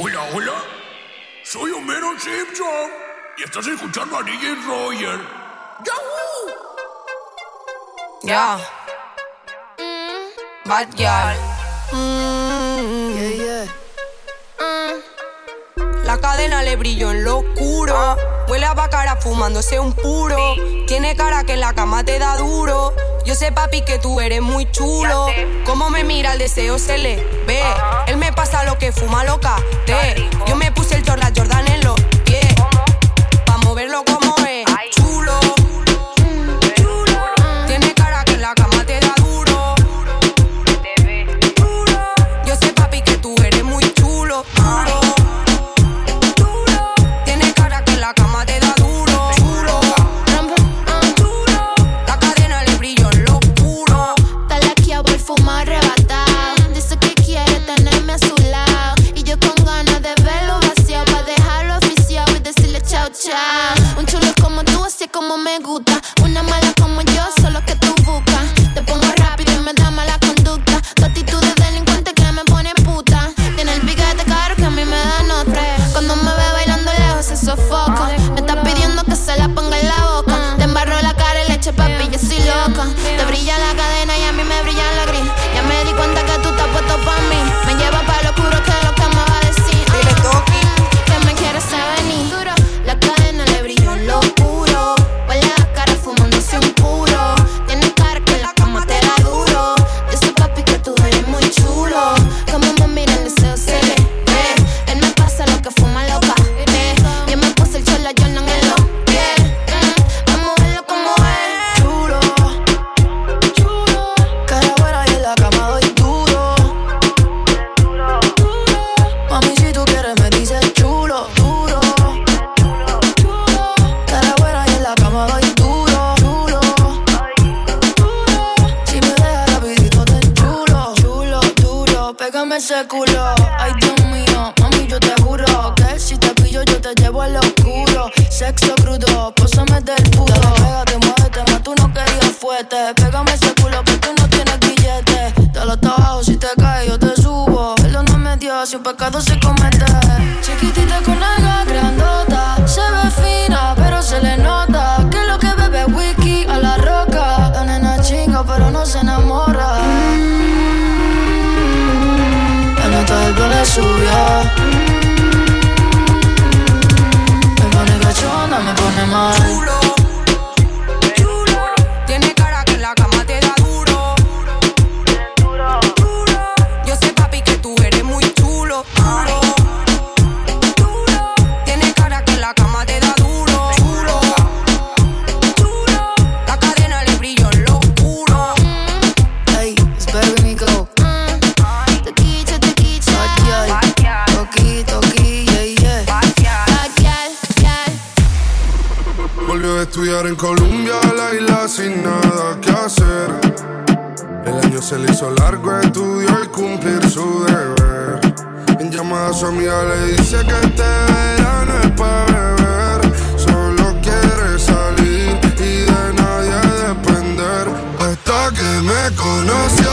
Hola, hola. Soy Homero Simpson. Y estás escuchando a DJ Roger. ¡Yahoo! Ya. Yeah. Mm. Bad girl. Mm. Yeah, yeah. Mm. La cadena le brilló en lo oscuro. Huele a bacara fumándose un puro. Tiene cara que en la cama te da duro. Yo sé, papi, que tú eres muy chulo. Como me mira, el deseo se le ve. Él me pasa lo que fuma loca. Te. Yo me puse el Jordan Jordan en lo Ay, Dios mío, mami, yo te juro que si te pillo yo te llevo al oscuro. Sexo crudo, pósame del puro. Pégate, muévete, más tú no querías fuerte. Pégame ese culo que tú no tienes billete. Te lo tabajo, si te caes yo te subo. Él no me dio, si un pecado se comete. Chiquitita con él. Ooh. en Colombia, la isla sin nada que hacer. El año se le hizo largo, estudió y cumplir su deber. En llamada a su amiga le dice que este verano es para beber. Solo quiere salir y de nadie depender. Hasta que me conoció,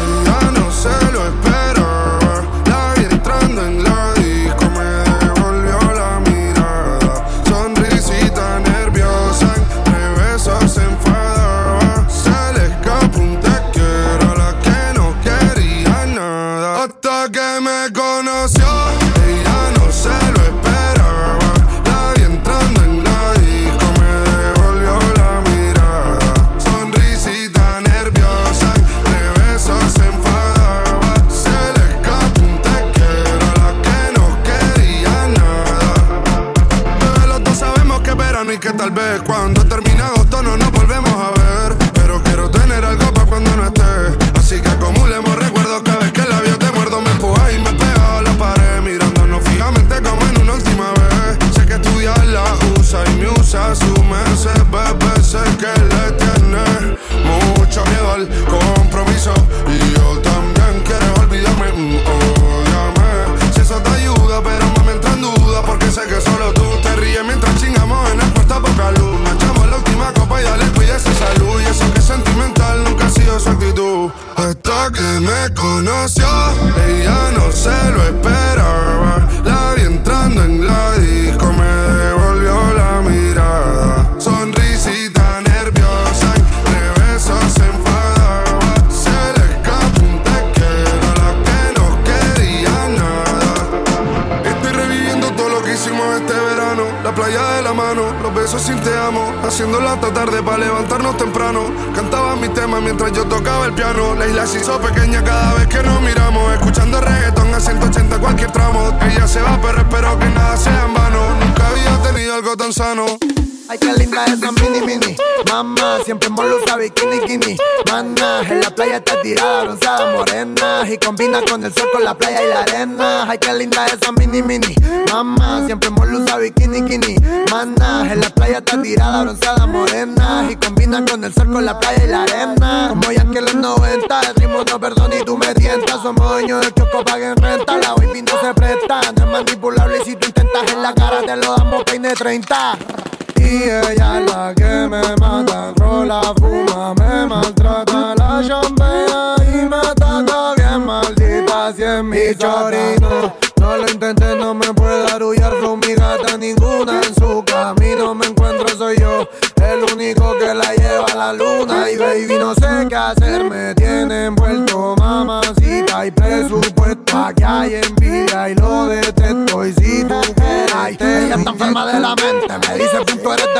ella no se lo combina con el sol, con la playa y la arena. Ay, qué linda esa mini mini. Mamá, siempre molusa bikini kini. Mana, en la playa está tirada, bronceada morena. Y combina con el sol, con la playa y la arena. Como ya que los 90, el ritmo no perdona y tú me tientas. Somos dueños del choco, paguen renta. La baby no se presta, no es manipulable. Si tú intentas en la cara, te lo damos peine 30.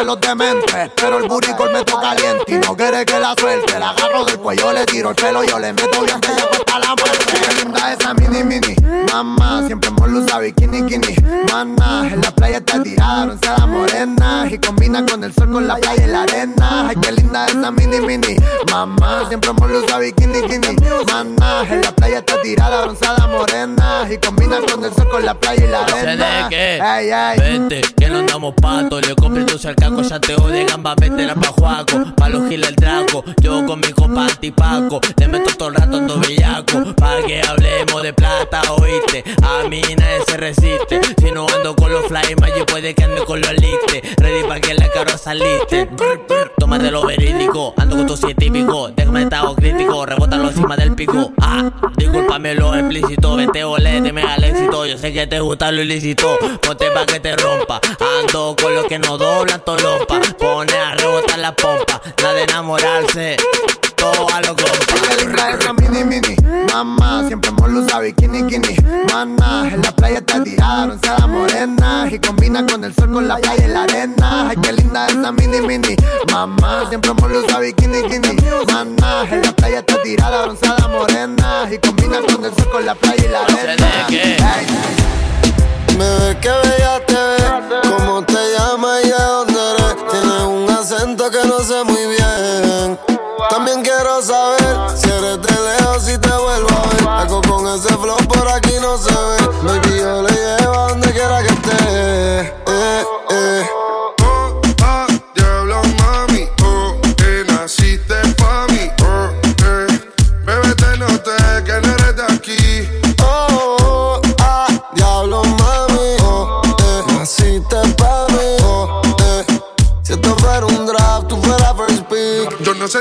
Los dementes, pero el buricol me toca caliente y no quiere que la suelte, la agarro del cuello, le tiro el pelo, yo le meto bien que ella cuesta la muerte, qué linda esa mini mini, mamá, siempre molusa bikini kini, mamá, siempre molusa bikini kini, mana, en la playa está tirada, bronceada morena, y combina con el sol, con la playa y la arena, que, ey, ey, vente, que no andamos pato, le compré tu cercaco, ya te de gamba, vete la pa' Juaco, pa' los giles el draco, yo con mi compa antipaco, le meto todo el rato ando bellaco, pa' que hablemos de plata, oíste, a mí nadie se resiste, si no ando con los fly, yo puede que ande con los aliste, ready pa' que la caro saliste, tómate lo verídico, ando con tu científico, déjame estado crítico, rebótalo encima del pico, ah, discúlpame lo explícito, vete olete, me al éxito, yo sé que te gusta lo ilícito, ponte pa' que te rompa, ando con los que no doblan tolompa, pone a rebotar la pompa, nada de enamorarse, a lo compa. Qué linda esa mini mini, mamá, siempre molusa bikini kini, mana, en la playa está tirada, bronceada morena, y combina con el sol, con la playa y la arena, ay qué linda esa mini mini, mamá, siempre molusa bikini kini, mana, en la playa está tirada, bronceada morena, y combina con el sol, con la playa y la arena. Ey. Bebé, que bella te ves. ¿Cómo te llamas y de dónde eres? Tienes un acento que no sé muy bien.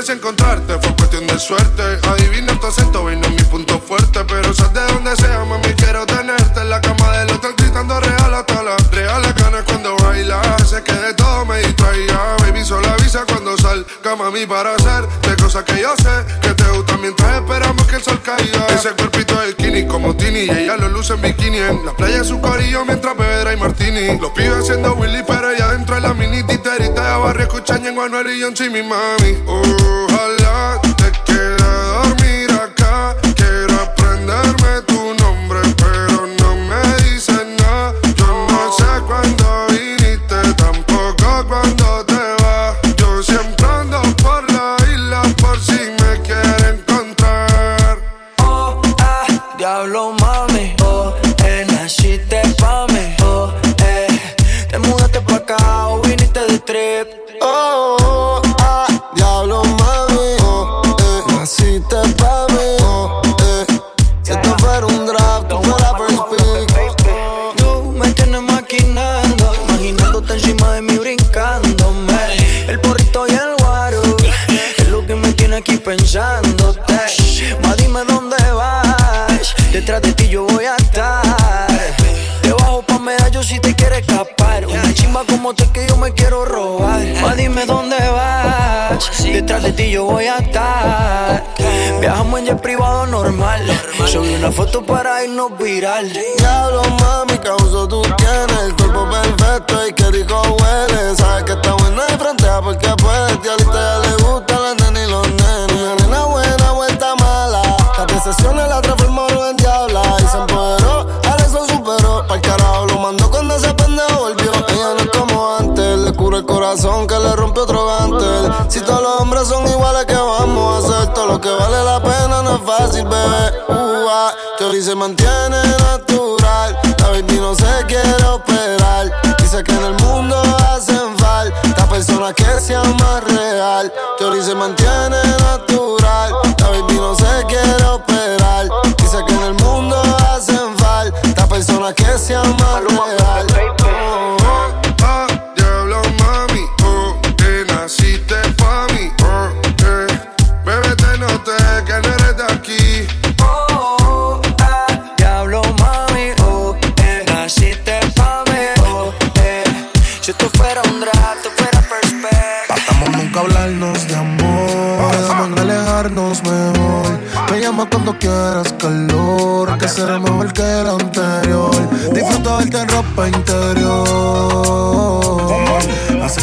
Si encontrarte, fue cuestión de suerte. Adivina tu acento, vino mi punto fuerte. Pero sabes de donde sea, mami, cuando salga, mami, para hacer de cosas que yo sé que te gustan mientras esperamos que el sol caiga. Ese cuerpito de skinny como Tini, y ella lo luce en bikini en la playa su corillo mientras bebe y martini. Los pibes haciendo Willy, pero ella dentro de la mini titerita de barrio escuchan en Anuel y John mi mami. Ojalá te quede dormir acá. Quiero aprenderme tu viral. Diablo, mami, causo tú tienes el cuerpo perfecto y qué rico huele. Sabes que está buena de frente porque puedes. Tío, a ya le gusta la nena y los nenes. Una nena buena, vuelta mala. Las decepciones la transformó en diabla y se empoderó. Alex lo superó. Pa'l carajo lo mandó cuando ese pendejo volvió. Ella no es como antes, le cura el corazón que le rompe otro gantel. Si todos los hombres son iguales, que vamos a hacer? Todo lo que vale la pena no es fácil, bebé. Uh, ah. Teoría se mantiene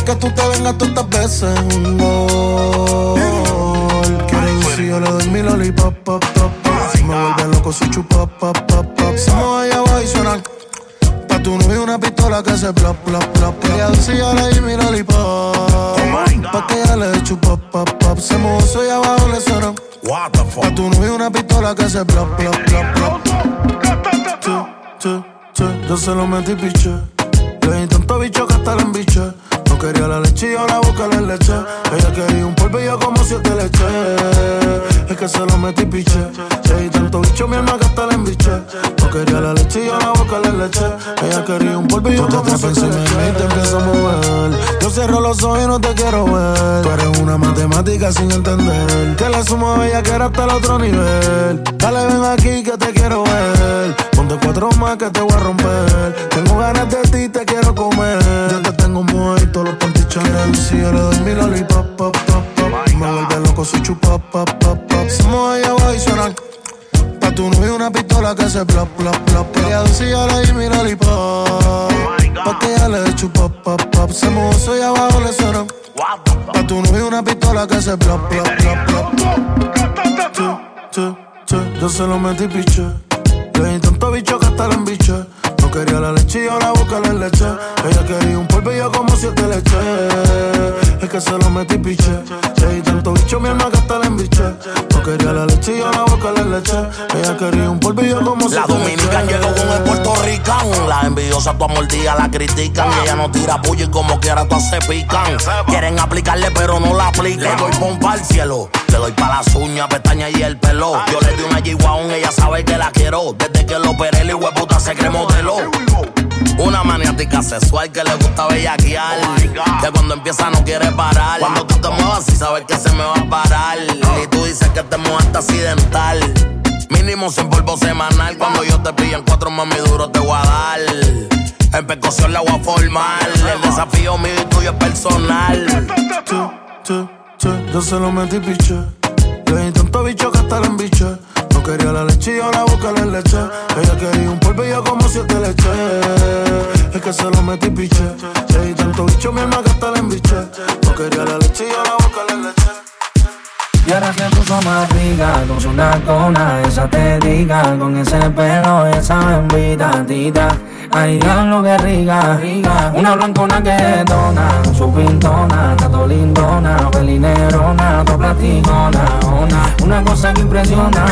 que tú te vengas todas estas veces un gol. Ir si yo le doy mi lollipop, pop, pop, pop. Si me vuelve loco, si chupa, pop, pop, pop. Si me voy abajo y suenan. Pa' tu novio una pistola que se plop, plop, plop. Ella dice yo le di mi lollipop. Pa' que ella le chupa, pop, pop. Se mozo y abajo le suena. What the fuck? Pa' tu novio una pistola que se plop, plop, plop, plop. Yo se lo metí piche. Le di tanto bicho que hasta la embiche. Quería la leche y ahora busca la leche. Ella quería un polvillo como siete leche. Es que se lo metí piche. Le di tanto bicho mi alma que hasta la embiche. No quería la leche y ahora busca la leche. Ella quería un polvillo como siete leche. Y te empiezo a mover. Yo cierro los ojos y no te quiero ver. Tú eres una matemática sin entender. Que la sumo a ella que era hasta el otro nivel. Dale, ven aquí que te quiero ver. Ponte cuatro más que te voy a romper. Tengo ganas de ti, te quiero comer. Yo te tengo muerto, los panty Chanel. Si yo le doy mi lollipop, pop, pop, pop. Me vuelve loco su chupa, pop, pop, pop. Se mueve abajo y suena. Pa' tu novio una pistola que se plop, plop, plop. Ella dice yo le di mi lollipop. Pa' que ella le dé chupa, pop, pop. Se mozo y abajo le suena. Pa' tu novio una pistola que se plop, plop, plop, plop. Che, che, che, yo se lo metí piche. Le di tanto bicho que hasta la embiche. Quería la leche y ahora busca la leche. Ella quería un polvillo como siete leche. Es que se lo metí piche. Di tanto bicho mi alma que hasta la embiche. No quería la leche y ahora busca la leche. Ella quería un polvillo como La siete dominican leche. llegó con el puertorricán. Las envidiosas tu mordida la critican. Y ella no tira puño y como quiera todas se pican. Quieren aplicarle pero no la aplican. Le doy pompa al cielo. Le doy pa' las uñas, pestañas y el pelo. Yo le di una G-Wagon, ella sabe que la quiero. Desde que lo operé, el puta se cree modelo. Una maniática sexual que le gusta bellaquear. que cuando empieza no quiere parar. Cuando tú te muevas, sí sabes que se me va a parar. Y tú dices que te muevaste accidental. Mínimo sin polvo semanal. Cuando yo te pillo en cuatro mami duro te voy a dar. En percusión la voy a formar. El desafío mío y tuyo es personal. Che, che, che, yo se lo metí piche. Le di tanto bicho que hasta la embiche. Quería la leche y ahora busca la leche. Ella quería un polvillo como siete leche. Es que se lo metí piche. Le di tanto bicho mi alma que hasta la embiche. No quería la leche y ahora busca la leche. Y ahora se puso más rica con su nacona, esa te diga, con ese pelo, esa bembita tita. Ay, lo que rica, rica. Una blancona que dona, su pintona, tato lindona, pelinerona, to platicona, ona. Una cosa que impresiona.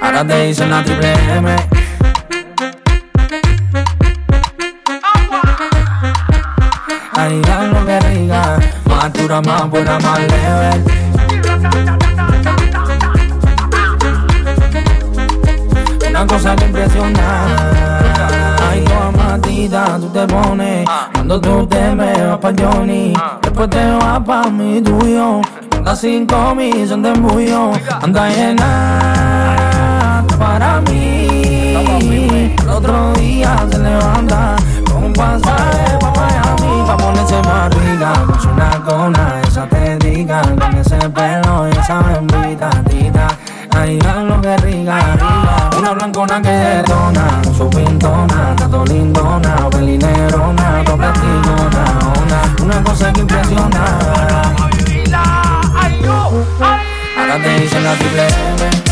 Ahora te dicen la triple M. Ay, lo que rica, más dura, más buena, más leve. Una cosa que impresiona. Ay, toda matita, tú te pones. Cuando tú te me vas pa' Johnny, después te vas pa' mi tuyo. Anda cinco mil, son de embullo. Anda llena para mí. El otro día se levanta con un pasaje pa' Miami. Pa' ponerse más rica, con su nacona, esa te diga. con ese pelo y esa bembita, tita. Ay, lo que rica. Una blancona que detona, su pintona, tanto lindona, pelinerona, toca una, una cosa que impresiona. Ahora te dicen la triple M.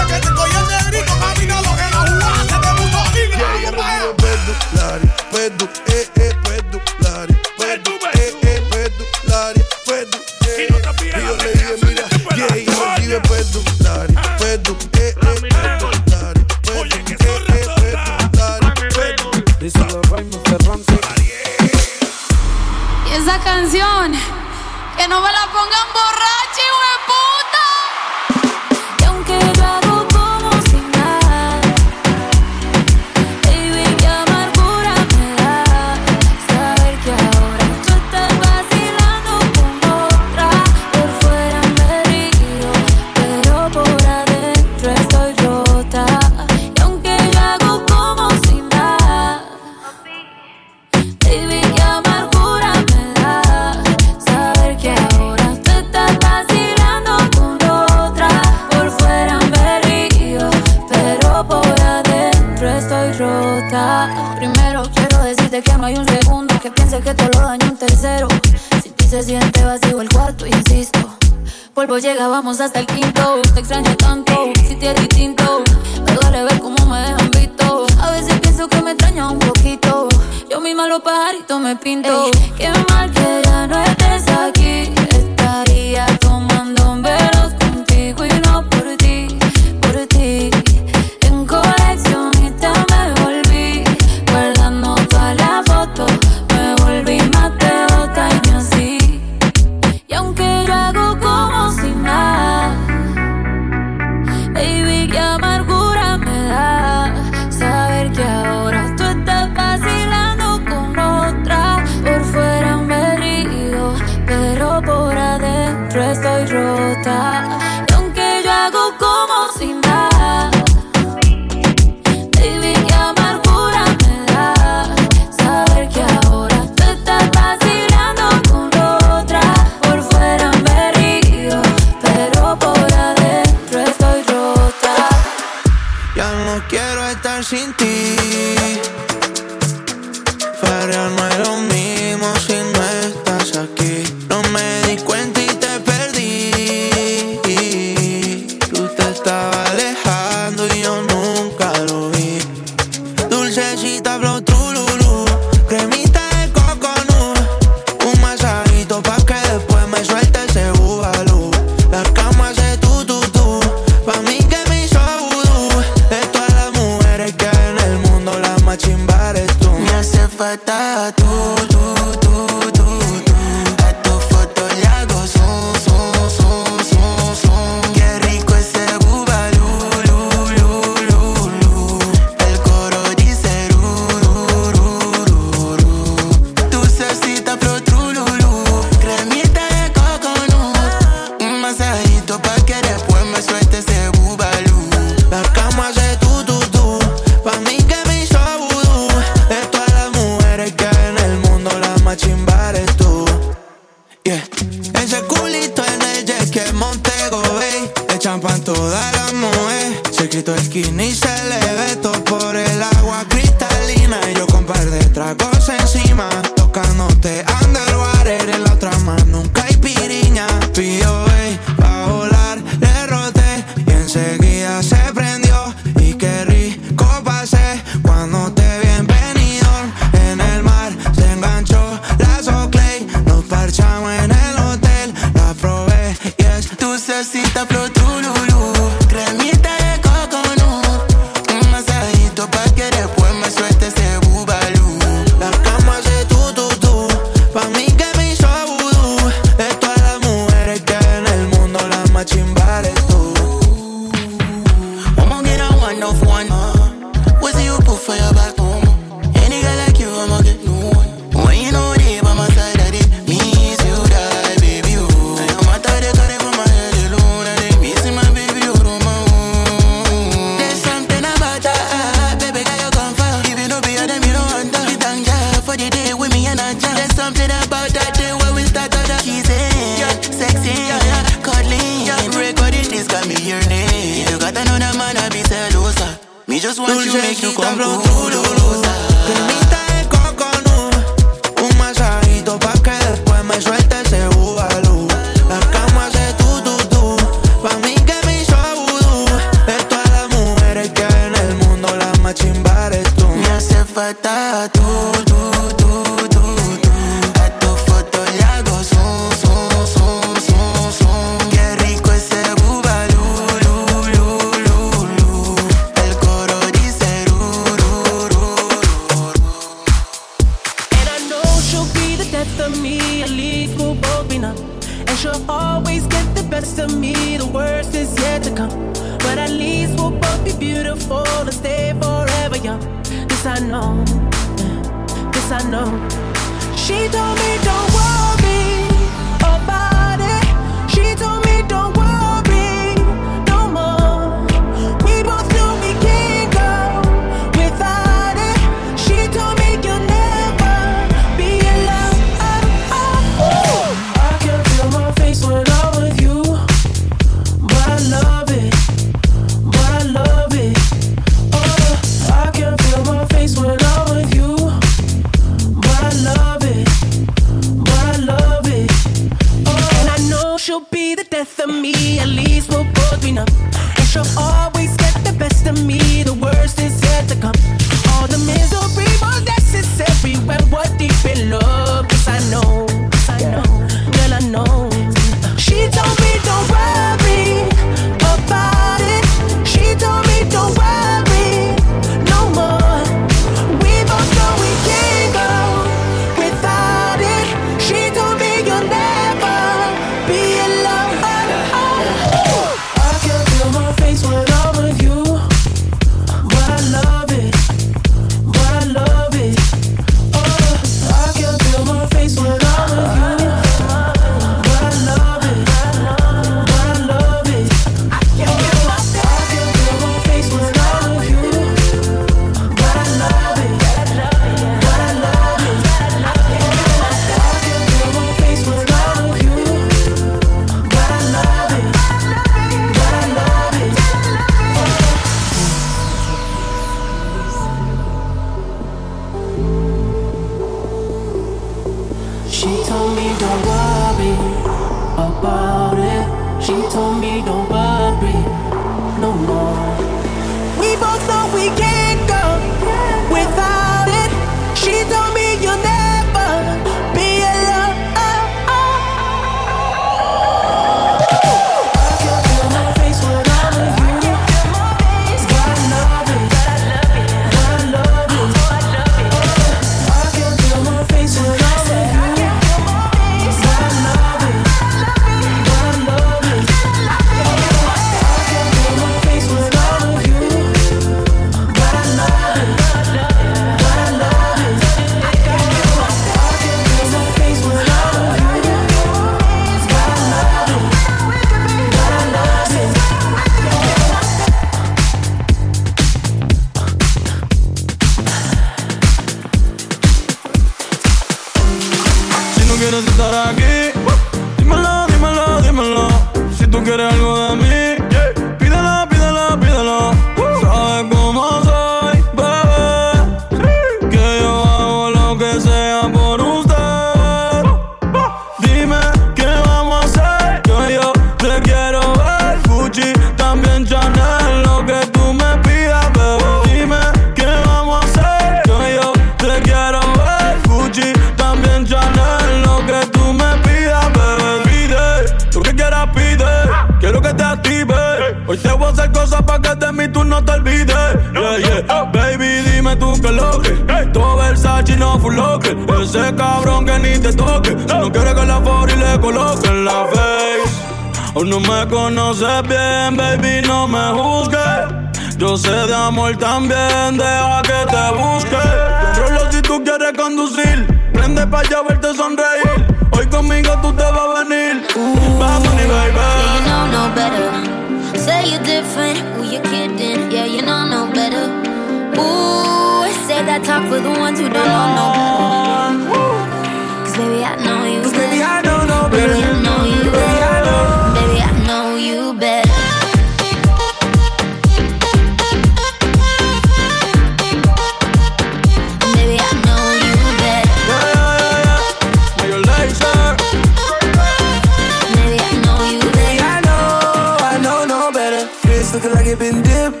looking like it been dipped.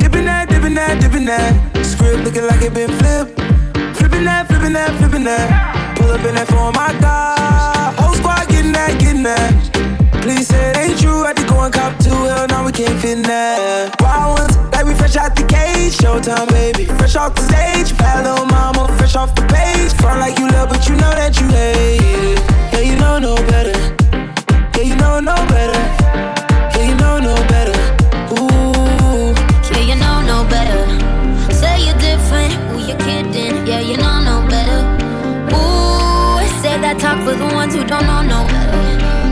Dipping that, dipping that, dipping that. Script looking like it been flipped. Flipping that, flipping that, flipping that. Pull up in that for my God. Whole squad getting that, getting that. Please say it ain't true. I had to go and cop two. Hell, now we can't fit that. Wild ones, like we fresh out the cage. Showtime, baby. Fresh off the stage. Bad little mama, fresh off the page. Front like you love, but you know that you hate it. Yeah, you know no better. Yeah, you know no better. Yeah, you know no better. Talk for the ones who don't know no better.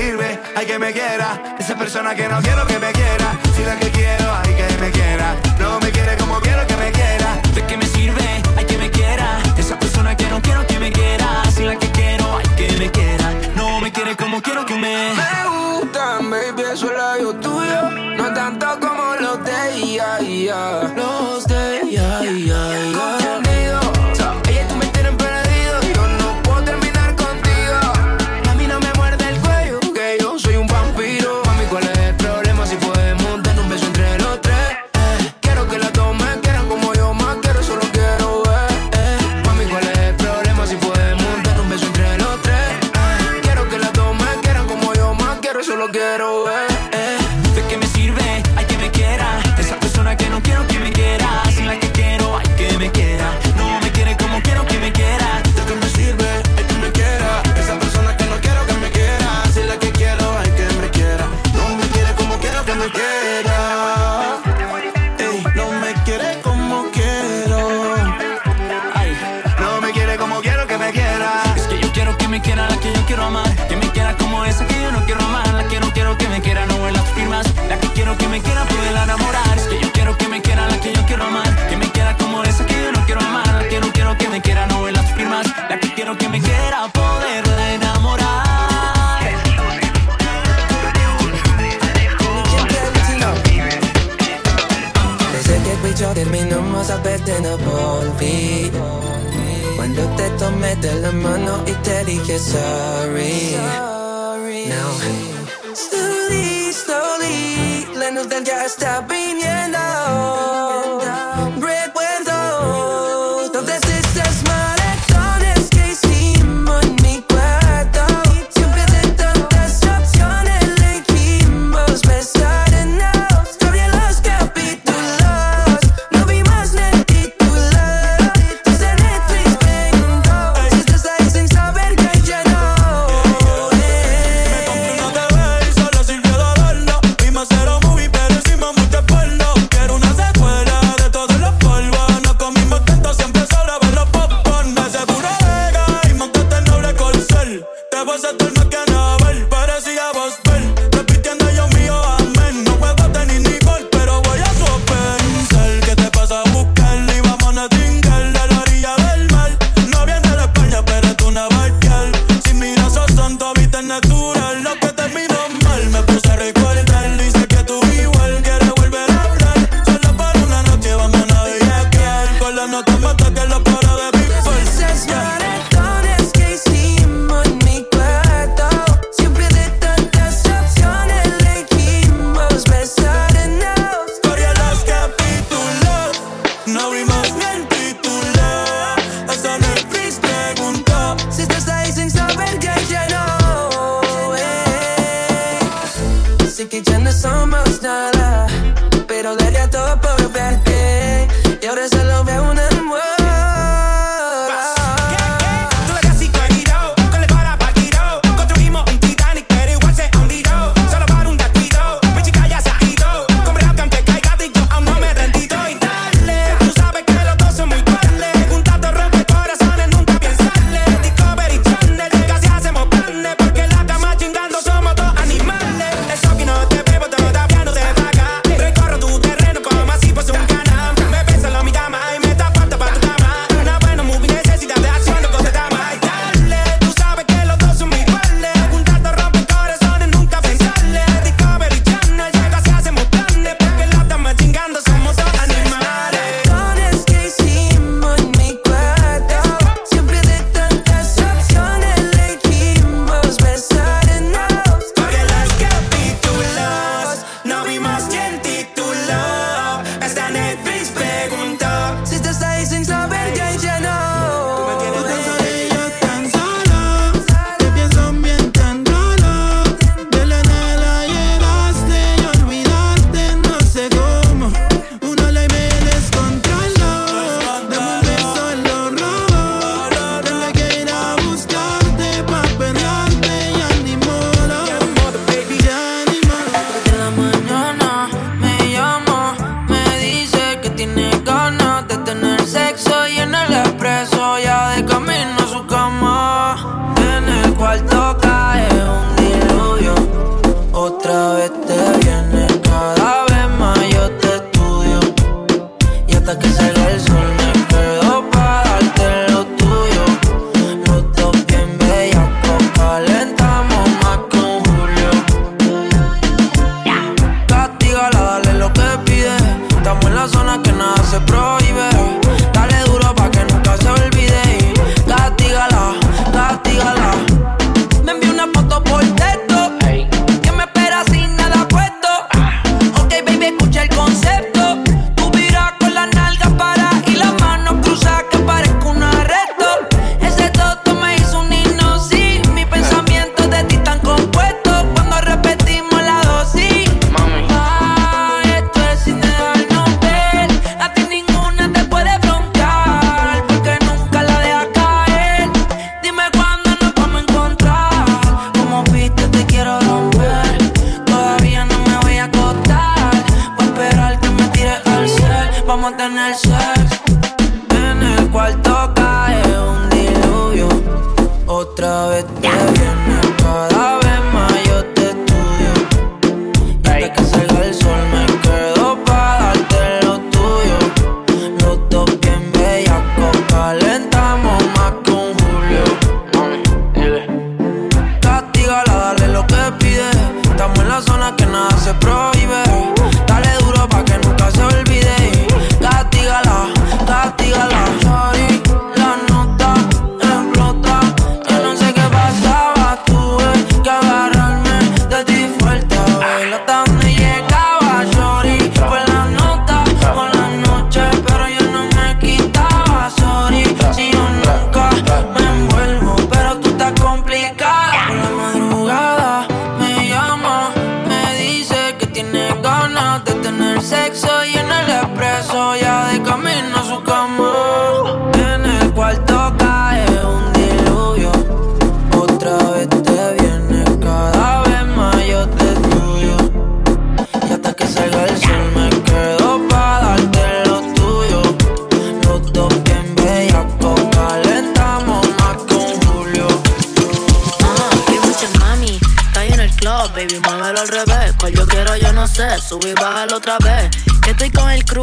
sirve, hay que me quiera. Esa persona que no quiero que me quiera. Si la que quiero, hay que me quiera. No me quiere como quiero que me quiera. ¿De qué me sirve? Hay que me quiera. Esa persona que no quiero que me quiera. Si la que quiero, hay que me quiera. No me quiere como quiero que me. Me gustan, baby, eso es lo tuyo. No tanto como lo de ella, yeah, yeah.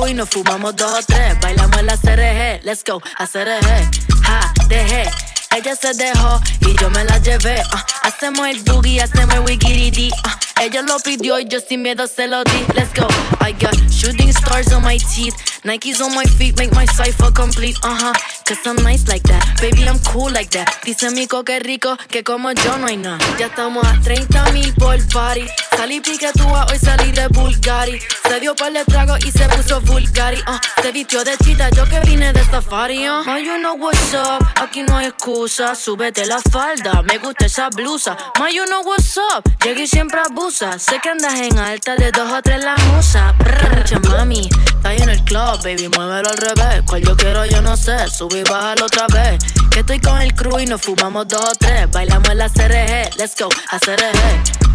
y nos fumamos dos o tres. Bailamos la CRG, let's go, a CRG. Ja, dejé. Ella se dejó y yo me la llevé. Uh, hacemos el boogie, hacemos el wikiriti. Uh, ella lo pidió y yo sin miedo se lo di. Let's go. I got shooting stars on my teeth. Nikes on my feet make my cipher complete. Uh huh. Cause I'm nice like that. Baby, I'm cool like that. Dice mi que rico que como yo no hay nada. Ya estamos a 30 mil por party. Salí piquetúa, hoy salí de Bulgari. Se dio par de trago y se puso Bulgari. Uh, se vistió de chita, yo que vine de safari. Uh. Ma, you know what's up. Aquí no hay excusa. Súbete la falda. Me gusta esa blusa. Ma, you know what's up. Llegué siempre a Sé que andas en alta, de dos o tres la musa. Brr, mami, está en el club, baby, muévelo al revés. Cual yo quiero, yo no sé, subí y bájalo otra vez. Que estoy con el crew y nos fumamos dos o tres. Bailamos en la CRG, let's go, a.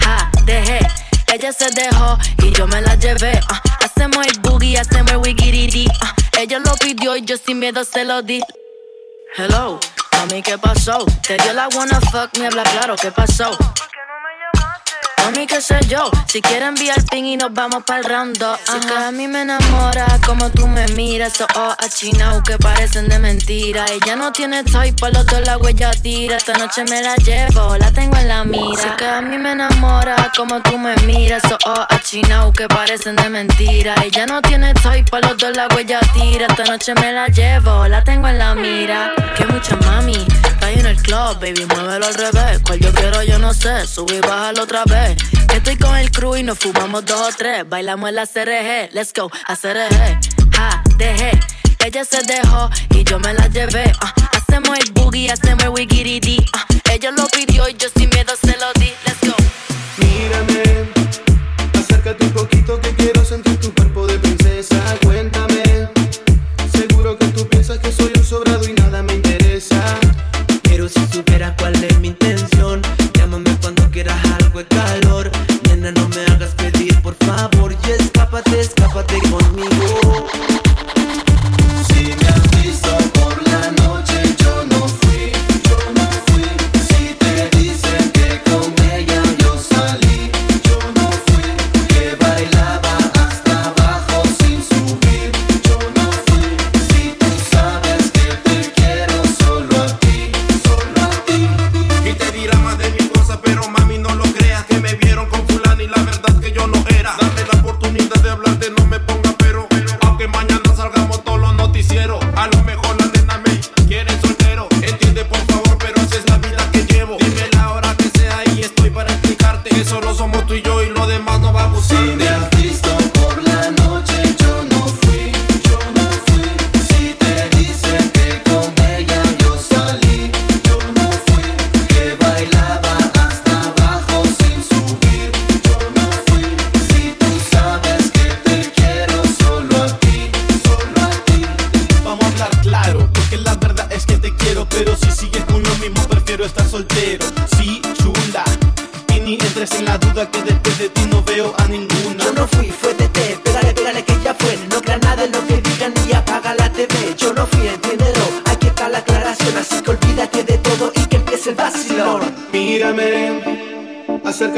Ja, dejé. Ella se dejó y yo me la llevé. ah. hacemos el boogie, hacemos el wigiriri. ah. ella lo pidió y yo sin miedo se lo di. Hello, mami, ¿qué pasó? Te dio la wanna fuck, me habla claro, ¿qué pasó? Mami, qué sé yo, si quieres enviar y nos vamos para el round 2 que a mí me enamora como tú me miras Esos ojos achinados que parecen de mentira. Ella no tiene toy, por los dos la huella tira. Esta noche me la llevo, la tengo en la mira. Sé que a mí me enamora como tú me miras Esos ojos achinados que parecen de mentira. Ella no tiene toy, por los dos la huella tira. Esta noche me la llevo, la tengo en la mira. Que mucha mami, en el club, baby, muévelo al revés Cual yo quiero, yo no sé, subí y bájalo otra vez que estoy con el crew y nos fumamos dos o tres. Bailamos en la CRG, let's go, a CRG. Ja, dejé. Ella se dejó y yo me la llevé. ah. hacemos el boogie, hacemos el wigiridi. ah. ella lo pidió y yo sin miedo se lo di. Let's go. Mírame, acércate un poquito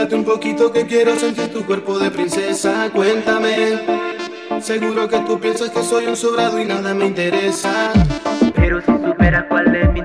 acércate un poquito que quiero sentir tu cuerpo de princesa. Cuéntame, seguro que tú piensas que soy un sobrado y nada me interesa. Pero si supieras cuál es mi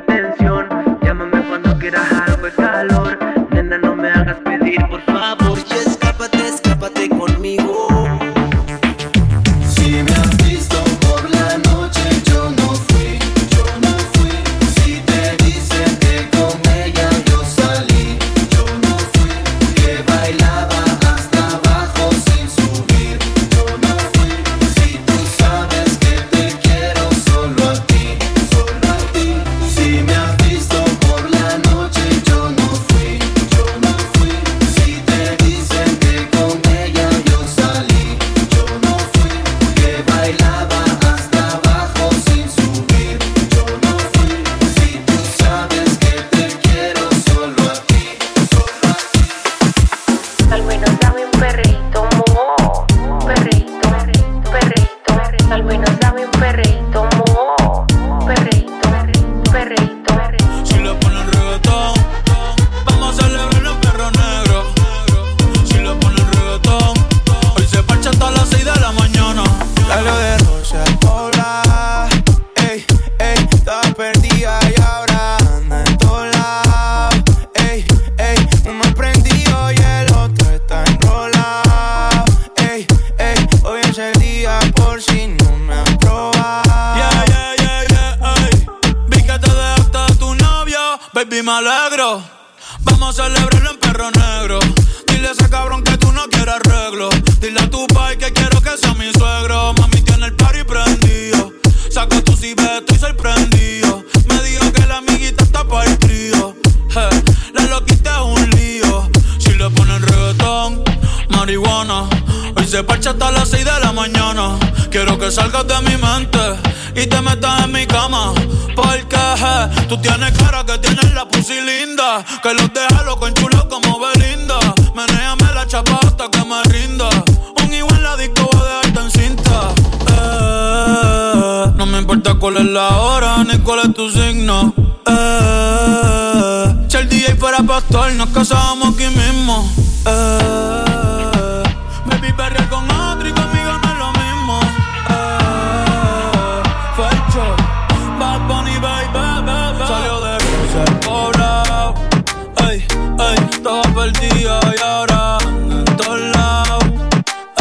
el día y ahora en todos lados.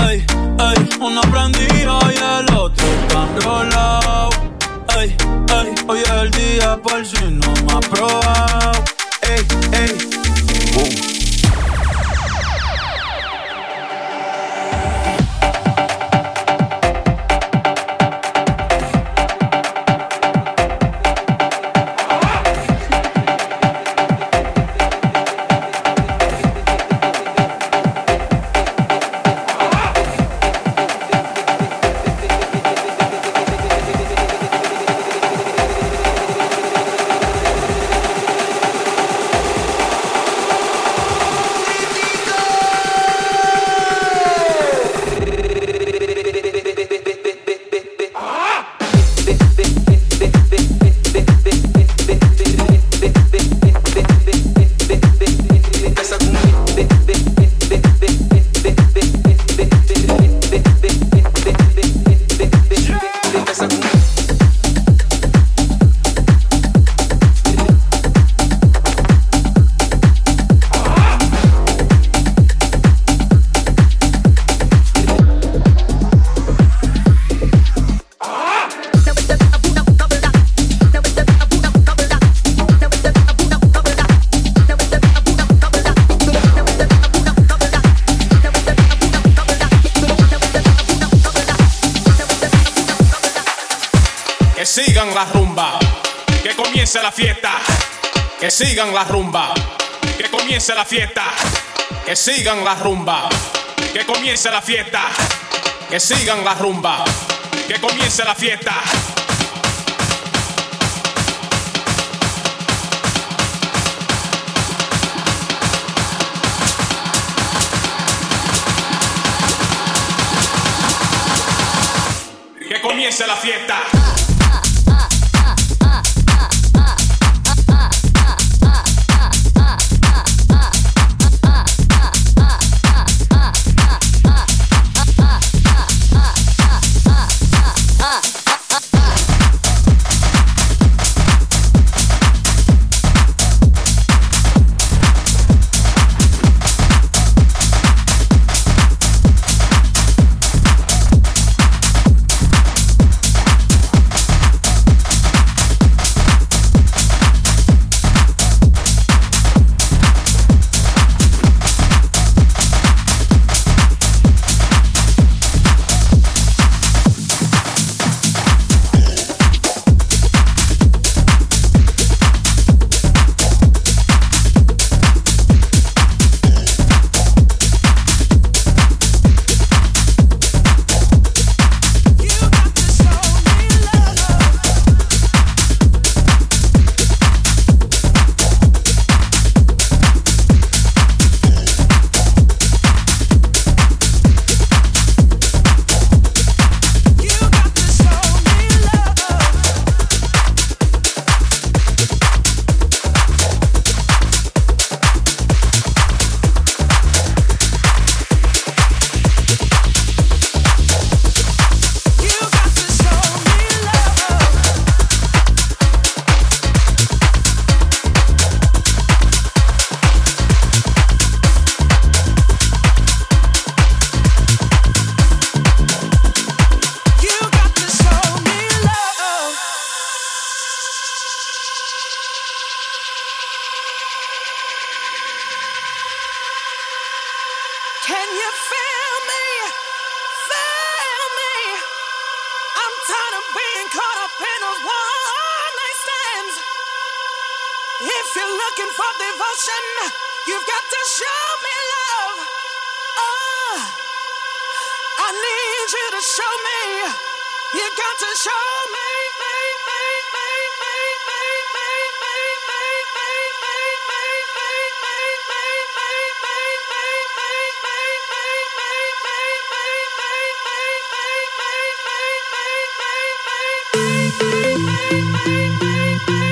Ey, ey, uno prendido y el otro tan rolado. Ey, ey, hoy es el día por si no sigan la rumba, que comience la fiesta, que sigan la rumba, que comience la fiesta, que sigan la rumba, que comience la fiesta. Que comience la fiesta.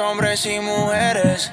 hombres y mujeres.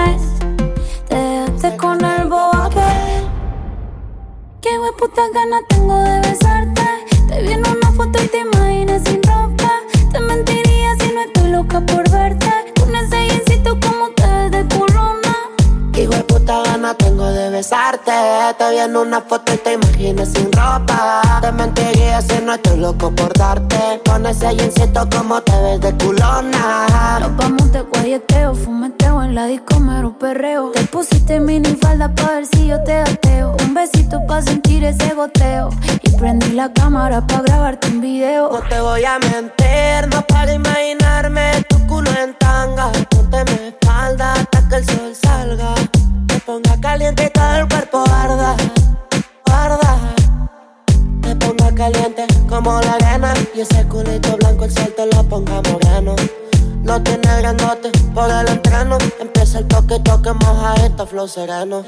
Mes te con el bobo aquel. Qué puta gana tengo de besarte. Te vi en una foto y te besarte. Te vi en una foto y te imaginas sin ropa. Te mentiría si no estoy loco por darte. Con ese jeansito como te ves de culona. Nos vamos de guayeteo, fumeteo en la disco mero perreo. Te pusiste mini falda pa' ver si yo te gateo. Un besito pa' sentir ese goteo. Y prendí la cámara pa' grabarte un video. No te voy a mentir, no para imaginarme tu culo en tanga. Ponte mi espalda hasta que el sol salga. Te ponga caliente y todo el cuerpo arda, arda. Te ponga caliente como la arena. Y ese culito blanco el sol te lo ponga moreno. No tiene grandote por el entreno. Empieza el toque, toque, moja esto, flow sereno.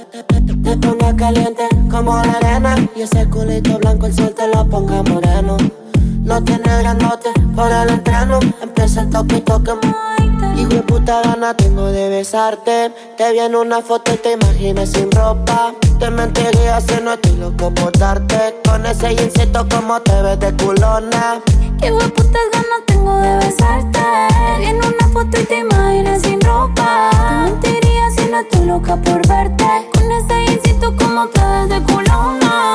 Te ponga caliente como la arena. Y ese culito blanco el sol te lo ponga moreno. No tiene grandote por el entreno. Empieza el toque, toque, Hijo de puta gana tengo de besarte. Te vi en una foto y te imaginas sin ropa. Te mentiría si no estoy loco por darte. Con ese jeansito como te ves de culona. Qué putas ganas tengo de besarte. Te vi en una foto y te imaginas sin ropa. Te mentiría si no estoy loca por verte. Con ese jeansito como te ves de culona.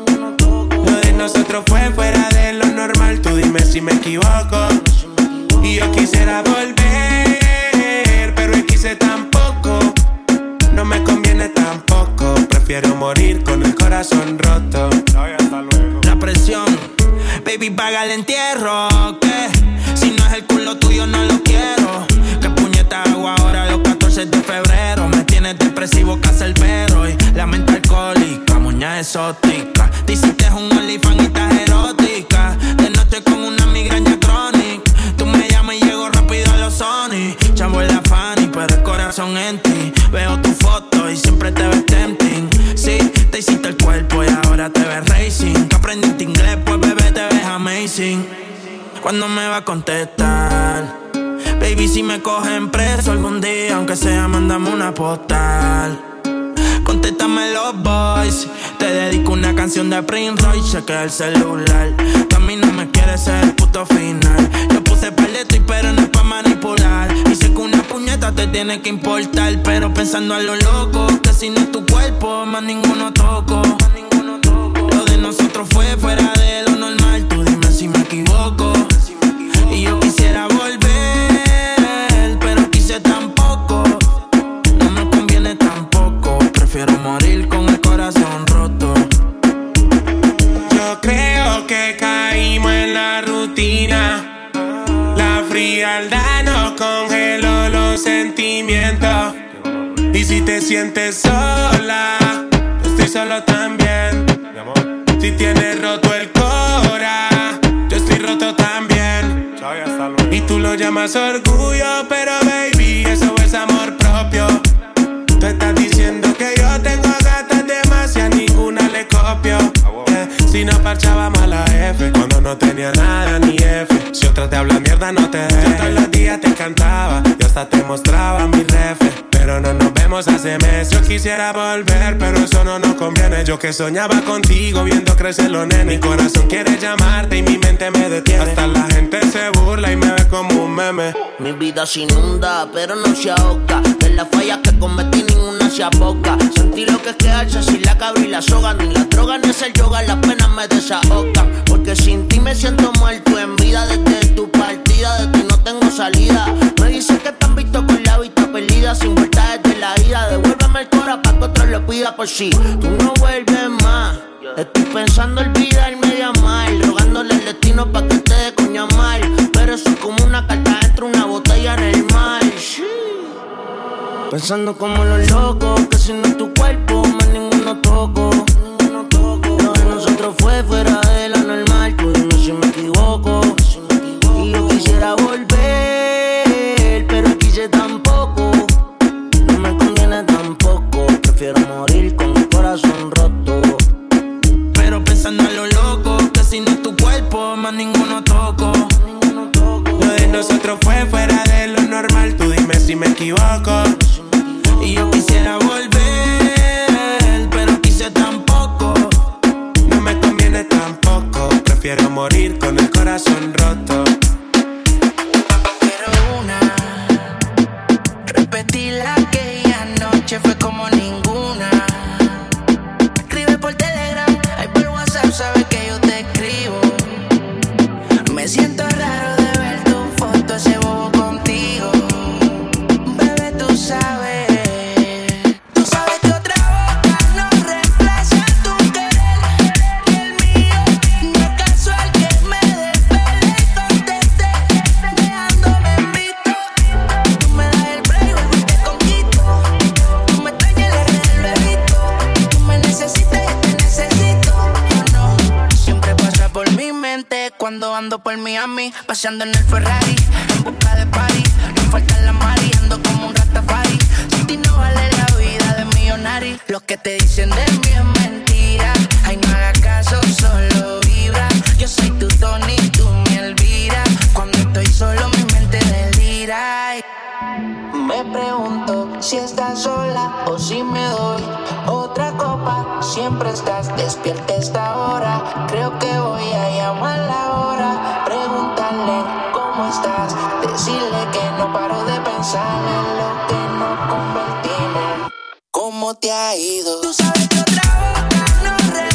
Nosotros fue fuera de lo normal, tú dime si me equivoco. Y yo quisiera volver, pero hoy quise tampoco. No me conviene tampoco, prefiero morir con el corazón roto. La presión, baby, paga el entierro. Que si no es el culo tuyo, no lo quiero. Que puñeta hago ahora los 14 de febrero. Tienes depresivo, casa el perro. Y la mente alcohólica, muña exótica. Dices que es un olifán y estás erótica. De noche con una migraña crónica. Tú me llamas y llego rápido a los Sony. Chavo en la Fanny, pero el corazón en ti. Veo tu foto y siempre te ves tempting. Sí, te hiciste el cuerpo y ahora te ves racing. Que aprendiste inglés, pues bebé te ves amazing. ¿Cuándo me va a contestar? Baby, si me cogen preso algún día, aunque sea, mandame una postal. Contéstame los boys. Te dedico una canción de Prince Royce, chequea el celular. Tú a mí no me quieres ser el puto final. Yo puse paleto y pero no es pa' manipular. Y sé que una puñeta te tiene que importar. Pero pensando a lo loco, que si no es tu cuerpo, más ninguno toco. Lo de nosotros fue fuera de lo normal. Tú dime si me equivoco. Rutina. La frialdad nos congeló los sentimientos. Y si te sientes sola, yo estoy solo también. Si tienes roto el cora, yo estoy roto también. Y tú lo llamas orgullo, pero baby, eso es amor propio. Tú estás diciendo que yo tengo gatas demasiadas, ninguna le copio. Si no parchaba mala F, cuando no tenía nada ni F. Si otra te habla mierda, no te dejes. Yo todos los días te cantaba, yo hasta te mostraba mi ref. Pero no nos vemos hace meses. Yo quisiera volver, pero eso no nos conviene. Yo que soñaba contigo, viendo crecer los nenes. Mi corazón quiere llamarte y mi mente me detiene. Hasta la gente se burla y me ve como un meme. Mi vida se inunda, pero no se ahoga. De las fallas que cometí, ninguna se aboca. Sentí lo que es quedarse sin la cabra y la soga. Ni la droga ni es el yoga, las penas me desahogan. Porque sin ti me siento muerto en vida. Desde tu partida, de ti no tengo salida. Me dicen que te han visto con la vista perdida. Sin vuelta desde la ida. Devuélveme el cora pa' que otro lo pida por tú Pensando como los locos, que si no tu cuerpo, olvido. Tú sabes que otra boca no re.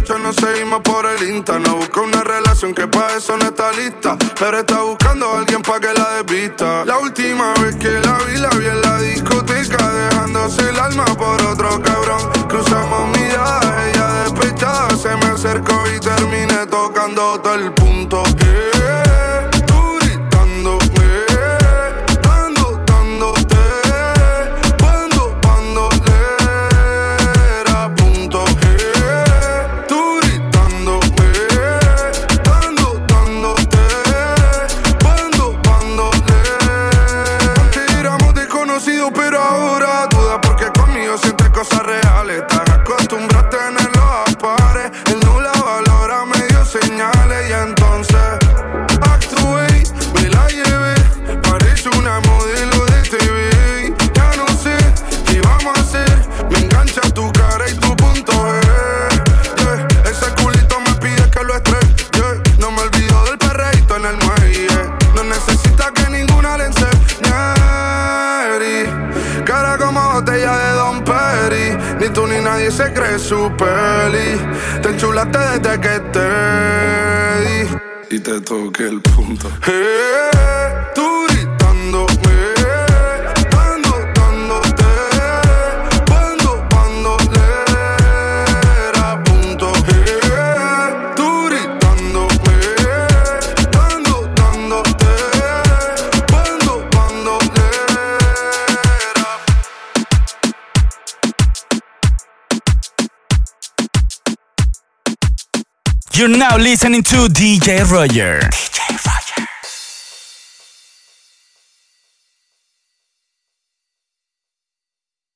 muchacha nos seguimos por el Insta. No busca una relación que para eso no está lista. Pero está buscando a alguien pa que la desvista. La última vez que la vi, la vi en la discoteca. Dejándose el alma por otro cabrón. Cruzamos miradas, ella despechada. Se me acercó y terminé tocando todo el listening to DJ Roger.